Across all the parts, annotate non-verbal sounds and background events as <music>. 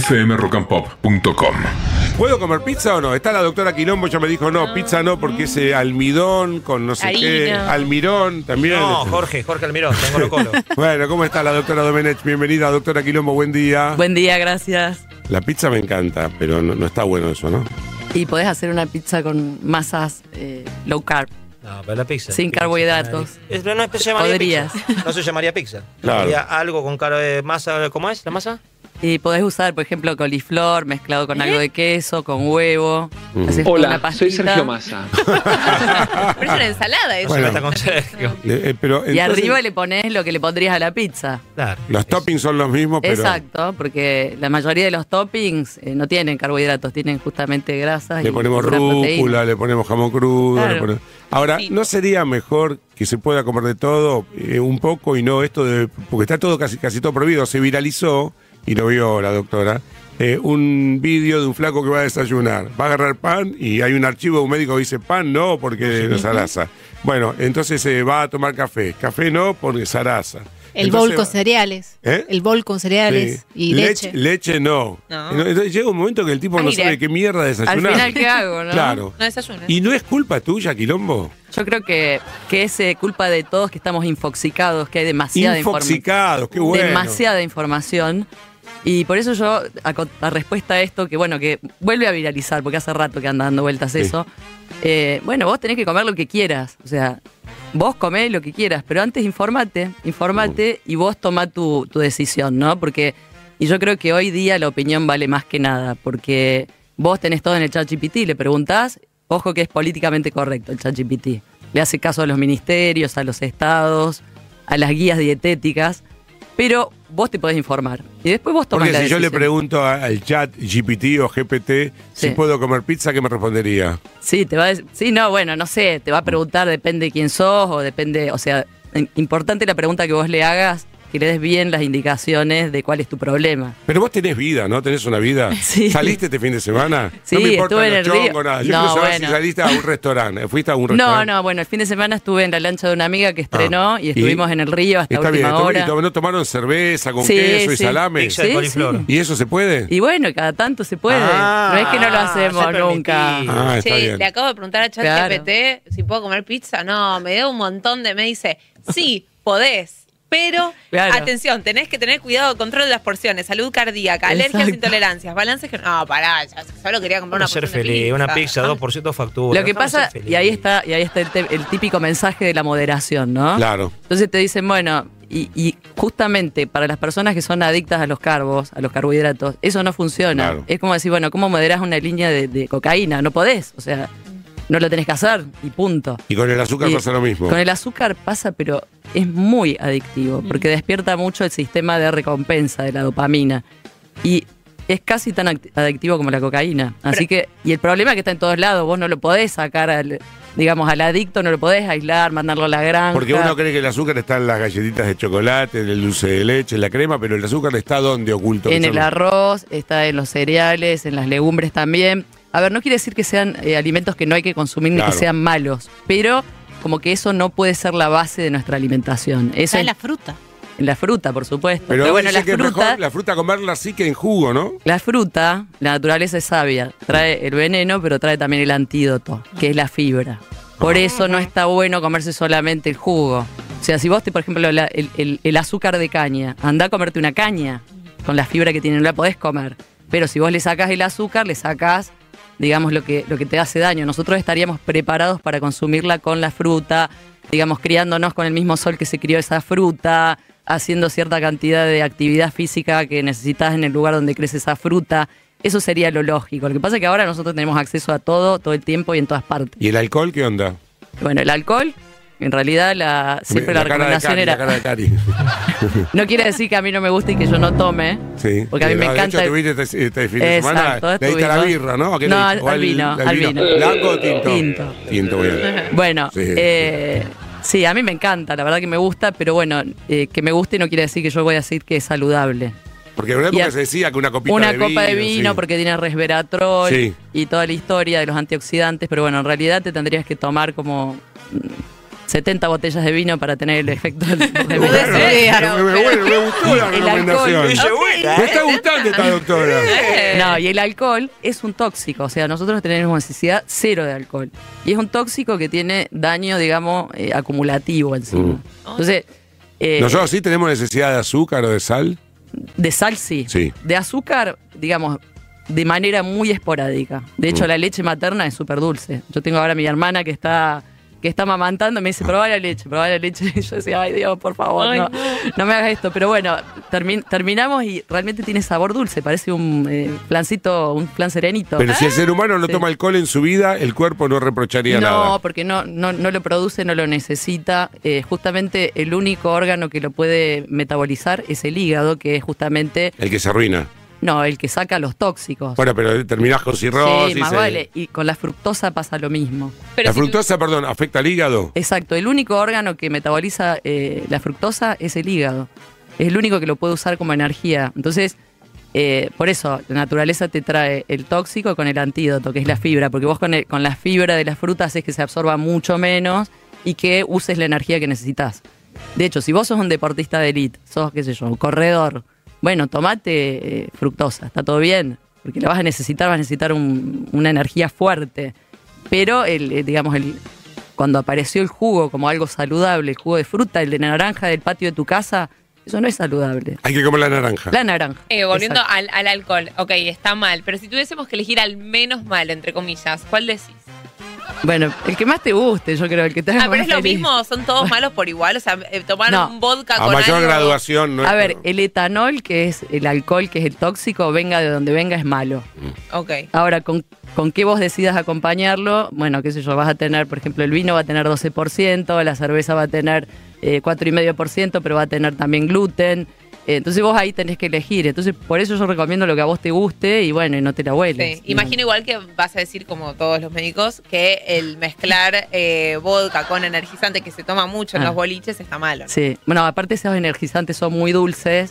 fmrockandpop.com. ¿Puedo comer pizza o no? Está la doctora Quilombo, ya me dijo, no, pizza no, porque ese almidón con no sé qué, almirón también. No, Jorge, Jorge Almirón, tengo lo colo. <laughs> Bueno, ¿cómo está la doctora Domenech? Bienvenida, doctora Quilombo, buen día. Buen día, gracias. La pizza me encanta, pero no, no está bueno eso, ¿no? Y podés hacer una pizza con masas eh, low carb. No, pero la pizza. Sin Pizza. carbohidratos. Es- pero no se llamaría Podrías. pizza. No se llamaría pizza. Claro. Sería algo con cara de masa. ¿Cómo es la masa? Y podés usar, por ejemplo, coliflor mezclado con algo de queso, con huevo. Mm. Haces una Hola, pastita, soy Sergio Massa. <laughs> Pero es una ensalada eso. Bueno. Está con Sergio. <laughs> Eh, eh, Y arriba le pones lo que le pondrías a la pizza. Claro. Los toppings son los mismos, pero. Exacto, porque la mayoría de los toppings eh, no tienen carbohidratos, tienen justamente grasas. Le y ponemos una proteína. rúcula, le ponemos jamón crudo. Claro. le ponemos- Ahora. ¿no sería mejor que se pueda comer de todo eh, un poco y no esto de. Porque está todo casi, casi todo prohibido. Se viralizó, y lo vio la doctora, eh, un vídeo de un flaco que va a desayunar. Va a agarrar pan y hay un archivo de un médico que dice pan no porque no zaraza. Bueno, entonces se va a tomar café. Café no porque zaraza. El Entonces bol con cereales. ¿Eh? El bol con cereales Sí. y leche. Leche no. No. Entonces llega un momento que el tipo no Aire. sabe qué mierda Al desayunar. final, ¿qué hago? No? Claro. No desayunas. ¿Y no es culpa tuya, Quilombo? Yo creo que, que es eh, culpa de todos que estamos infoxicados, que hay demasiada información. Infoxicados, qué bueno. demasiada información. Y por eso yo, a, respuesta a esto, que bueno, que vuelve a viralizar, porque hace rato que anda dando vueltas Sí. eso, eh, bueno, vos tenés que comer lo que quieras. O sea, vos comés lo que quieras, pero antes informate, informate y vos tomá tu, tu decisión, ¿no? Porque, y yo creo que hoy día la opinión vale más que nada, porque vos tenés todo en el chat GPT, le preguntás, ojo que es políticamente correcto el chat GPT. Le hace caso a los ministerios, a los estados, a las guías dietéticas, pero vos te podés informar. Y después vos tomás Porque la si yo le decisión. pregunto a- al chat GPT o GPT si Sí. puedo comer pizza, ¿qué me respondería? Sí, te va a dec- sí, no, bueno, no sé, te va a preguntar, depende de quién sos o depende, o sea, in- importante la pregunta que vos le hagas, que le des bien las indicaciones de cuál es tu problema. Pero vos tenés vida, ¿no? ¿Tenés una vida? <laughs> Sí. ¿Saliste este fin de semana? Sí, no me importa estuve en el río. chongos, nada. Yo No, quiero saber bueno. si saliste a un <laughs> restaurante. ¿Fuiste a un No, restaurante? no, bueno, el fin de semana estuve en la lancha de una amiga que estrenó Ah. y estuvimos en el río hasta Está bien. última ¿Y hora. ¿No tomaron cerveza con Sí, queso y salame? ¿Y eso se puede? Y bueno, cada tanto se puede. Ah, no es que no lo se hacemos nunca. Ah, está bien. le acabo de preguntar a Claro. ChatGPT si puedo comer pizza. No, me dio un montón de. Me dice, sí, podés. Pero, Claro. atención, tenés que tener cuidado, control de las porciones, salud cardíaca, alergias, Exacto. intolerancias, balances que. No, pará, ya, solo quería comprar una Para ser de feliz, una pizza. pizza, 2% factura. Lo que pasa, y ahí está, y ahí está el, típico mensaje de la moderación, ¿no? Claro. Entonces te dicen, bueno, y, y justamente para las personas que son adictas a los carbos, a los carbohidratos, eso no funciona. Claro. Es como decir, bueno, ¿cómo moderás una línea de, de cocaína? No podés, o sea, no lo tenés que hacer y punto. Y con el azúcar Y pasa lo mismo. Con el azúcar pasa, pero es muy adictivo, porque despierta mucho el sistema de recompensa de la dopamina. Y es casi tan adictivo como la cocaína. Así que, y el problema es que está en todos lados, vos no lo podés sacar al, digamos, al adicto, no lo podés aislar, mandarlo a la granja. Porque uno cree que el azúcar está en las galletitas de chocolate, en el dulce de leche, en la crema, pero el azúcar está donde oculto. en el arroz, está en los cereales, en las legumbres también. A ver, no quiere decir que sean eh, alimentos que no hay que consumir ni que sean malos, pero como que eso no puede ser la base de nuestra alimentación. Eso Está en es- la fruta. En la fruta, por supuesto. Pero, Pero, bueno, la que es fruta, mejor la fruta comerla así que en jugo, ¿no? la fruta, la naturaleza es sabia. Trae el veneno, pero trae también el antídoto, que es la fibra. Por eso no está bueno comerse solamente el jugo. O sea, si vos, te, por ejemplo, la- el, el- el azúcar de caña, anda a comerte una caña con la fibra que tiene, no la podés comer. Pero si vos le sacás el azúcar, le sacás, digamos, lo que, lo que te hace daño. Nosotros estaríamos preparados para consumirla con la fruta, digamos, criándonos con el mismo sol que se crió esa fruta, haciendo cierta cantidad de actividad física que necesitas en el lugar donde crece esa fruta. Eso sería lo lógico. Lo que pasa es que ahora nosotros tenemos acceso a todo, todo el tiempo y en todas partes. ¿Y el alcohol qué onda? Bueno, el alcohol, en realidad la, siempre la, cara de recomendación Cari, era... La cara de Cari. <laughs> No quiere decir que a mí no me guste y que yo no tome. Sí. Porque a mí me De encanta... hecho, tuviste este, este fin de semana. Exacto, Le diste a la birra, ¿no? ¿A qué No, al-? ¿O al vino, al vino. ¿Blanco o tinto? Tinto. Tinto, bien. <laughs> Bueno, Sí. eh, sí, a mí me encanta, la verdad que me gusta, pero bueno, eh, que me guste no quiere decir que yo voy a decir que es saludable. Porque en una época se decía que una copita Una de copa de vino sí. porque tiene resveratrol Sí. y toda la historia de los antioxidantes, pero bueno, en realidad te tendrías que tomar como 70 botellas de vino para tener el efecto del, <laughs> ser. Bueno, me gustó la recomendación. Me está gustando esta doctora. <laughs> No, y el alcohol es un tóxico, o sea, nosotros tenemos necesidad cero de alcohol. Y es un tóxico que tiene daño, digamos, eh, acumulativo encima. Mm. Entonces, eh, ¿Nosotros sí tenemos necesidad de azúcar o de sal? de sal sí. Sí. De azúcar, digamos, de manera muy esporádica. De hecho, Mm. la leche materna es súper dulce. Yo tengo ahora a mi hermana que está que está mamantando, me dice, probá la leche, probá la leche. <laughs> Y yo decía, ay Dios, por favor, Ay, no, no. no me hagas esto. Pero bueno, termi- terminamos y realmente tiene sabor dulce, parece un eh, flancito, un flan serenito. Pero si el ser humano no Sí. toma alcohol en su vida, el cuerpo no reprocharía No, nada. porque no, no, no lo produce, no lo necesita. Eh, justamente el único órgano que lo puede metabolizar es el hígado, que es justamente, El que se arruina. No, el que saca los tóxicos. Bueno, pero terminás con cirrosis. sí, más eh. vale. Y con la fructosa pasa lo mismo. Pero la si tú- fructosa, perdón, afecta al hígado. Exacto, el único órgano que metaboliza eh, la fructosa es el hígado. Es el único que lo puede usar como energía. Entonces, eh, por eso, la naturaleza te trae el tóxico con el antídoto, que es la fibra, porque vos con, el- con la fibra de la fruta haces que se absorba mucho menos y que uses la energía que necesitas. De hecho, si vos sos un deportista de elite, sos, qué sé yo, un corredor, bueno, tomate eh, fructosa, está todo bien, porque la vas a necesitar, vas a necesitar un- una energía fuerte. Pero, el, eh, digamos, el, cuando apareció el jugo como algo saludable, el jugo de fruta, el de naranja del patio de tu casa, eso no es saludable. Hay que comer la naranja. La naranja. Eh, volviendo al, al alcohol, ok, está mal, pero si tuviésemos que elegir al menos mal, entre comillas, ¿cuál decís? Bueno, el que más te guste, yo creo, el que te haga Ah, pero más es lo feliz. mismo, son todos malos por igual, o sea, eh, tomar No. un vodka A con mayor algo- graduación, ¿no? A ver, el etanol, que es el alcohol, que es el tóxico, venga de donde venga, es malo. Ok. Ahora, con, con qué vos decidas acompañarlo, bueno, qué sé yo, vas a tener, por ejemplo, el vino va a tener 12%, la cerveza va a tener eh, 4,5%, pero va a tener también gluten. Entonces vos ahí tenés que elegir. Entonces, por eso yo recomiendo lo que a vos te guste y bueno, y no te la hueles. Sí. Imagino igual que vas a decir, como todos los médicos, que el mezclar eh, vodka con energizante que se toma mucho en Ah. los boliches está malo. ¿no? Sí, bueno, aparte esos energizantes son muy dulces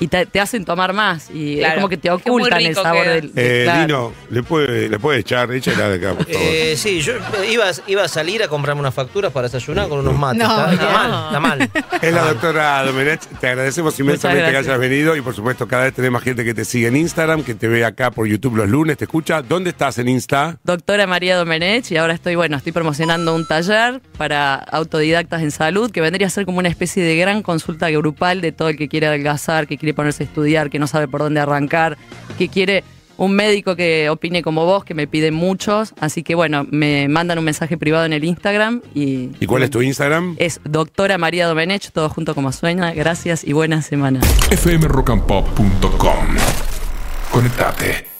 y te, te hacen tomar más y Claro, es como que te ocultan el sabor del... Eh, claro. Dino, ¿le puede, le puede echar? Échela de acá, por favor. Eh, sí, yo iba, iba a salir a comprarme unas facturas para desayunar con unos mates. No, está, no. mal, está mal. Es la doctora Domenech, te agradecemos inmensamente que hayas venido y por supuesto cada vez tenemos más gente que te sigue en Instagram, que te ve acá por YouTube los lunes, te escucha. ¿Dónde estás en Insta? Doctora María Domenech y ahora estoy, bueno, estoy promocionando un taller para autodidactas en salud que vendría a ser como una especie de gran consulta grupal de todo el que quiere adelgazar, que quiere ponerse a estudiar, que no sabe por dónde arrancar, que quiere un médico que opine como vos, que me piden muchos. Así que bueno, me mandan un mensaje privado en el Instagram y... ¿Y cuál es tu Instagram? Es doctora María Domenech, todo junto como sueña. Gracias y buena semana. fmrockandpop.com. Conectate.